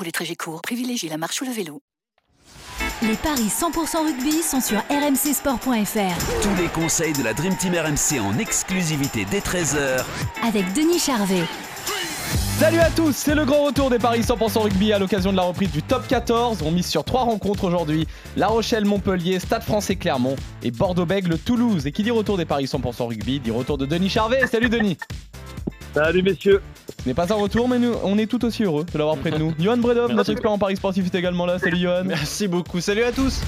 Pour les trajets courts, privilégiez la marche ou le vélo. Les paris 100% rugby sont sur rmcsport.fr. Tous les conseils de la Dream Team RMC en exclusivité dès 13h avec Denis Charvet. Salut à tous, c'est le grand retour des paris 100% rugby à l'occasion de la reprise du top 14. On mise sur trois rencontres aujourd'hui La Rochelle, Montpellier, Stade français Clermont et Bordeaux-Bègle, Toulouse. Et qui dit retour des paris 100% rugby dit retour de Denis Charvet. Salut Denis. Salut messieurs. Ce n'est pas un retour, mais nous, on est tout aussi heureux de l'avoir près de nous. Johan Bredov, notre expert en paris sportif, est également là. Salut Johan. Merci beaucoup. Salut à tous.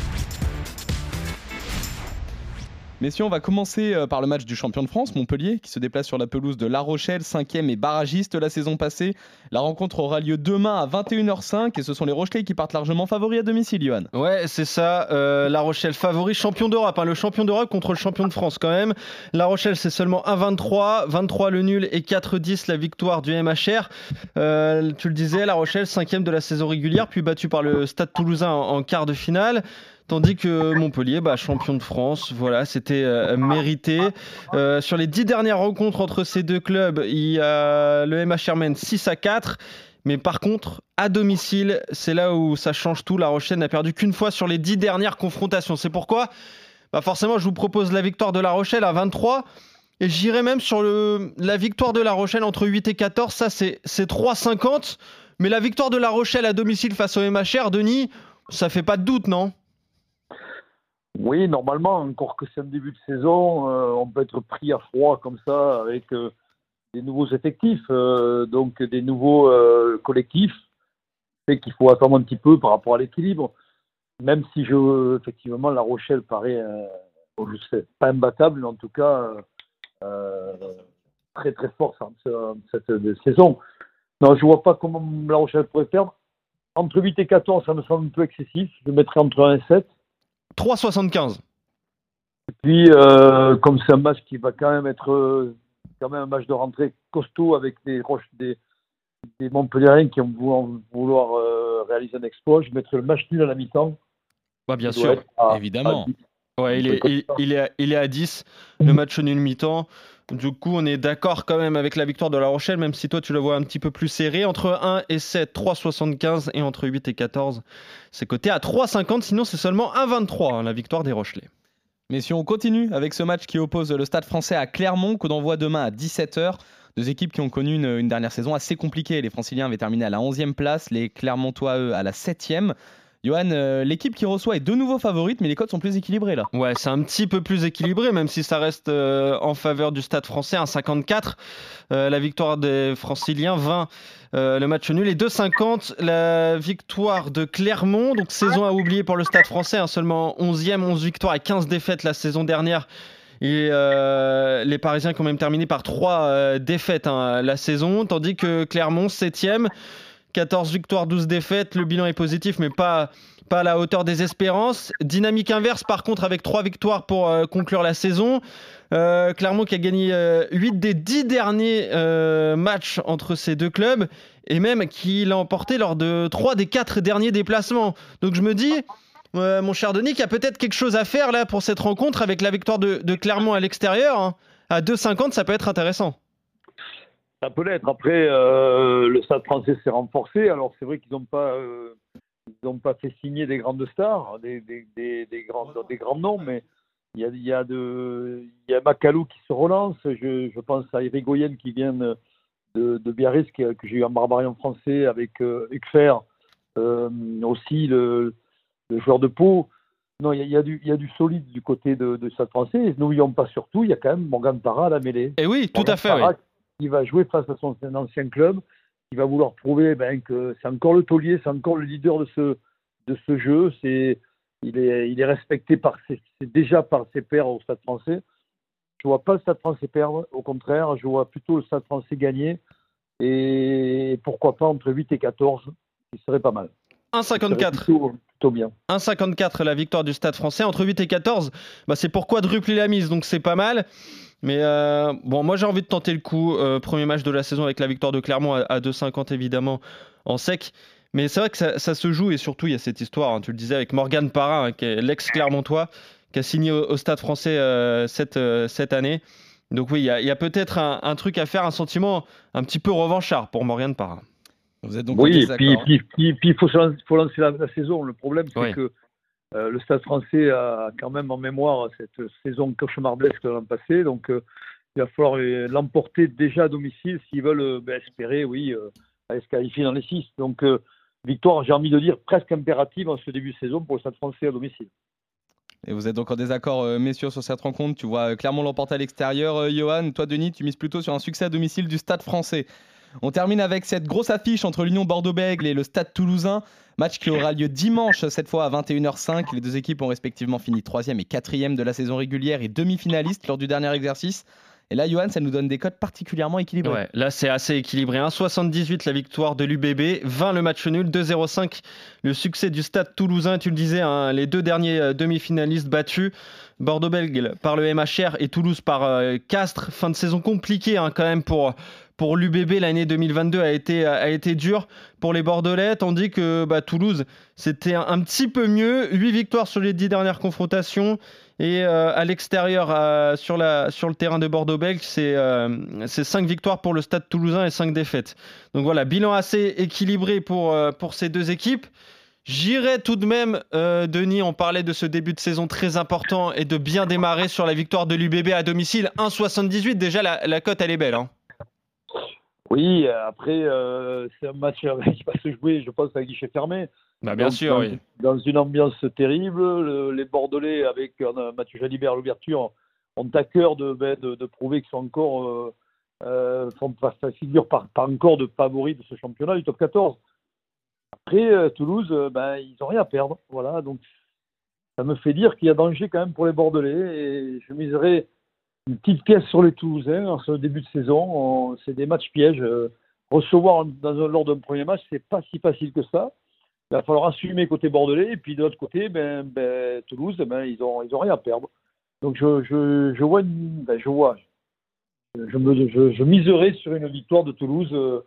Messieurs, on va commencer euh, par le match du champion de France, Montpellier, qui se déplace sur la pelouse de La Rochelle, 5e et barragiste la saison passée. La rencontre aura lieu demain à 21h05 et ce sont les Rochelais qui partent largement favoris à domicile, Johan. Ouais, c'est ça. Euh, la Rochelle favori, champion d'Europe. Hein, le champion d'Europe contre le champion de France quand même. La Rochelle, c'est seulement 1-23, 23 le nul et 4-10 la victoire du MHR. Euh, tu le disais, La Rochelle, 5e de la saison régulière, puis battu par le Stade Toulousain en quart de finale. Tandis que Montpellier, bah, champion de France, voilà, c'était euh, mérité. Euh, sur les dix dernières rencontres entre ces deux clubs, il y a le MHR mène 6 à 4. Mais par contre, à domicile, c'est là où ça change tout. La Rochelle n'a perdu qu'une fois sur les dix dernières confrontations. C'est pourquoi, bah forcément, je vous propose la victoire de La Rochelle à 23. Et j'irai même sur la victoire de La Rochelle entre 8 et 14. Ça, c'est 3,50. Mais la victoire de La Rochelle à domicile face au MHR, Denis, ça fait pas de doute, non? Oui, normalement, encore que c'est un début de saison, euh, on peut être pris à froid comme ça avec euh, des nouveaux effectifs, euh, donc des nouveaux collectifs. C'est qu'il faut attendre un petit peu par rapport à l'équilibre. Même si je, effectivement, La Rochelle paraît, je sais, pas imbattable, mais en tout cas très très fort cette, cette saison. Non, je vois pas comment La Rochelle pourrait perdre. Entre 8 et 14, ça me semble un peu excessif. Je mettrais entre 1 et 7. 3,75. Et puis, euh, comme c'est un match qui va quand même être euh, quand même un match de rentrée costaud avec des roches, des, des Montpellierens qui vont vouloir euh, réaliser un exploit, je mettrais le match nul à la mi-temps. Bah, bien sûr, à, évidemment. À ouais, il est, il, il, est à, il est à 10, le match nul mi-temps. Du coup, on est d'accord quand même avec la victoire de La Rochelle, même si toi tu le vois un petit peu plus serré. Entre 1 et 7, 3,75 et entre 8 et 14, c'est coté à 3,50. Sinon, c'est seulement 1,23 hein, la victoire des Rochelais. Mais si on continue avec ce match qui oppose le Stade français à Clermont, qu'on envoie demain à 17h, deux équipes qui ont connu une, une, dernière saison assez compliquée. Les Franciliens avaient terminé à la 11e place, les Clermontois, eux, à la 7e. Johan, euh, l'équipe qui reçoit est de nouveau favorite, mais les codes sont plus équilibrés là. Ouais, c'est un petit peu plus équilibré, même si ça reste euh, en faveur du Stade français, un 54. Euh, la victoire des Franciliens, 20 le match nul. Et 2,50 la victoire de Clermont. Donc saison à oublier pour le Stade français, hein, seulement 11e, 11 victoires et 15 défaites la saison dernière. Et euh, les Parisiens qui ont même terminé par 3 euh, défaites hein, la saison, tandis que Clermont, 7e. 14 victoires, 12 défaites. Le bilan est positif, mais pas, à la hauteur des espérances. Dynamique inverse, par contre, avec 3 victoires pour euh, conclure la saison. Euh, Clermont qui a gagné euh, 8 des 10 derniers euh, matchs entre ces deux clubs et même qui l'a emporté lors de 3 des 4 derniers déplacements. Donc je me dis, euh, mon cher Denis, qu'il y a peut-être quelque chose à faire là pour cette rencontre avec la victoire de, de Clermont à l'extérieur. Hein. À 2,50, ça peut être intéressant. Ça peut l'être. Après, euh, le Stade français s'est renforcé. Alors, c'est vrai qu'ils n'ont pas, euh, ils pas fait signer des grandes stars, des, des, des, des, grands, des grands noms, mais il y a, y a, de, il y a Macalou qui se relance. Je, je pense à Irigoyen qui vient de, de Biarritz, que, que j'ai eu en barbarian français avec euh, Huckfer, euh, aussi le, le, joueur de Pau. Non, il y, a, y du, il y a du solide du côté de, de Stade français. N'oublions pas surtout, il y a quand même Morgan Parra à la mêlée. Et oui, tout à fait. Qui va jouer face à son ancien club, qui va vouloir prouver ben, que c'est encore le taulier, c'est encore le leader de ce, de ce jeu. C'est, il, est, il est respecté par ses, déjà par ses pairs au Stade français. Je vois pas le Stade français perdre, au contraire, je vois plutôt le Stade français gagner. Et pourquoi pas entre 8 et 14, qui serait pas mal. 1,54. Plutôt, plutôt bien. 1,54 la victoire du Stade français. Entre 8 et 14, bah, c'est pour quadrupler la mise, donc c'est pas mal. Mais euh, bon, moi j'ai envie de tenter le coup. Euh, premier match de la saison avec la victoire de Clermont à, à 2,50 évidemment en sec. Mais c'est vrai que ça, ça se joue et surtout il y a cette histoire, hein, tu le disais, avec Morgane Parra, hein, qui est l'ex-Clermontois, qui a signé au, au Stade français euh, cette, euh, cette année. Donc oui, il y a, peut-être un, un truc à faire, un sentiment un petit peu revanchard pour Morgane Parra. Vous êtes donc en Oui, et puis hein. puis- puis- puis il faut, lancer la, la saison. Le problème, c'est Oui. que euh, le Stade français a quand même en mémoire cette saison cauchemardesque de l'an passé. Donc, euh, il va falloir euh, l'emporter déjà à domicile s'ils veulent ben, espérer, oui, aller se qualifier dans les six. Donc, victoire, j'ai envie de dire, presque impérative en ce début de saison pour le Stade français à domicile. Et vous êtes donc en désaccord, messieurs, sur cette rencontre. Tu vois Clermont l'emporter à l'extérieur. Johan, toi, Denis, tu mises plutôt sur un succès à domicile du Stade français. On termine avec cette grosse affiche entre l'Union Bordeaux-Bègles et le Stade toulousain. Match qui aura lieu dimanche, cette fois à 21h05. Les deux équipes ont respectivement fini 3e et 4e de la saison régulière et demi-finalistes lors du dernier exercice. Et là, Johan, ça nous donne des cotes particulièrement équilibrés. Ouais, là c'est assez équilibré. 1,78 la victoire de l'UBB, 20 le match nul, 2,05 le succès du Stade toulousain. Tu le disais, hein, les deux derniers euh, demi-finalistes battus. Bordeaux-Bègles par le MHR et Toulouse par euh, Castres. Fin de saison compliquée hein, quand même pour, pour l'UBB. L'année 2022 a été, a été dure pour les Bordelais, tandis que bah, Toulouse, c'était un, un petit peu mieux. 8 victoires sur les 10 dernières confrontations. Et euh, à l'extérieur, sur, le terrain de Bordeaux-Bègles, c'est euh, c'est 5 victoires pour le Stade toulousain et 5 défaites. Donc voilà, bilan assez équilibré pour, euh, pour ces deux équipes. J'irai tout de même, euh, Denis, on parlait de ce début de saison très important et de bien démarrer sur la victoire de l'UBB à domicile. 1,78, déjà la, la cote elle est belle. hein. Oui, après, euh, c'est un match qui va se jouer, je pense, à guichet fermé. Bah, bien Donc, sûr, dans, oui. dans une ambiance terrible. Le- les Bordelais, avec euh, Mathieu Jalibert à l'ouverture, ont à cœur de, ben, de, de prouver qu'ils sont encore, euh, euh, font figure par, par encore de favoris de ce championnat, du top 14. Après, euh, Toulouse, ben, ils n'ont rien à perdre. Voilà, donc ça me fait dire qu'il y a danger quand même pour les Bordelais. Et je miserai une petite pièce sur les Toulousains en ce début de saison. On- C'est des matchs pièges. Euh, recevoir dans un, lors d'un premier match, c'est pas si facile que ça. Il va falloir assumer côté bordelais. Et puis de l'autre côté, ben, ben, Toulouse, ben, ils n'ont ils ont rien à perdre. Donc je, je, vois, ben, je vois, je, je, je miserai sur une victoire de Toulouse euh,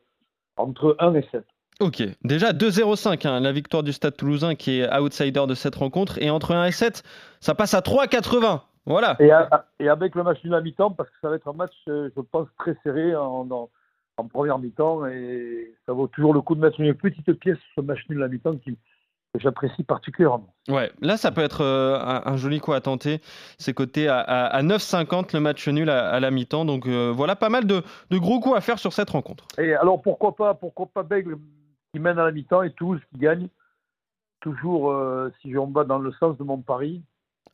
entre 1 et 7. Ok, déjà 2-0-5, hein, la victoire du Stade toulousain qui est outsider de cette rencontre. Et entre 1 et 7, ça passe à 3,80. Voilà. Et, à- et avec le match nul à mi-temps, parce que ça va être un match, euh, je pense, très serré en, en, en première mi-temps. Et ça vaut toujours le coup de mettre une petite pièce sur ce match nul à mi-temps qui, que j'apprécie particulièrement. Ouais, là ça peut être euh, un, un joli coup à tenter. C'est coté à, à, à 9,50 le match nul à, à la mi-temps. Donc euh, voilà pas mal de, de gros coups à faire sur cette rencontre. Et alors pourquoi pas, pourquoi pas Bègle qui mène à la mi-temps et Toulouse qui gagne Toujours, euh, si je bats dans le sens de mon pari.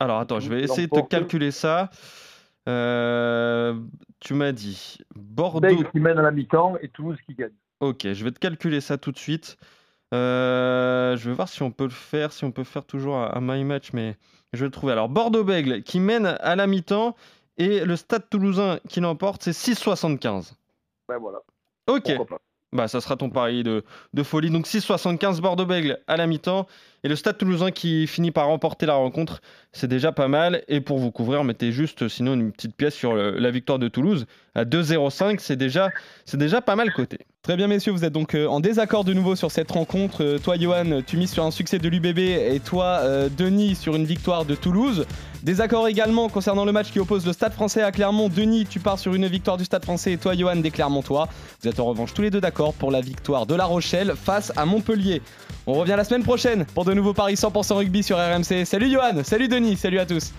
Alors attends, je vais essayer de te calculer ça. Euh, tu m'as dit Bordeaux. Qui mène à la mi-temps et Toulouse qui gagne. Ok, je vais te calculer ça tout de suite. Euh, je vais voir si on peut le faire, si on peut faire toujours un, un my match, mais je vais le trouver. Alors Bordeaux-Bègle qui mène à la mi-temps et le Stade Toulousain qui l'emporte, c'est 6,75. Ben voilà, Ok. Bah ça sera ton pari de, de folie. Donc 6,75 Bordeaux-Bègle à la mi-temps et le Stade Toulousain qui finit par remporter la rencontre, c'est déjà pas mal. Et pour vous couvrir, mettez juste sinon une petite pièce sur la victoire de Toulouse à 2,05, c'est déjà, c'est déjà pas mal coté. Très bien, messieurs, vous êtes donc euh, en désaccord de nouveau sur cette rencontre. Euh, toi, Johan, tu mises sur un succès de l'UBB et toi, euh, Denis, sur une victoire de Toulouse. Désaccord également concernant le match qui oppose le Stade français à Clermont. Denis, tu pars sur une victoire du Stade français et toi, Johan, des Clermontois. Vous êtes en revanche tous les deux d'accord pour la victoire de La Rochelle face à Montpellier. On revient la semaine prochaine pour de nouveaux paris 100% rugby sur RMC. Salut Johan, salut Denis, salut à tous.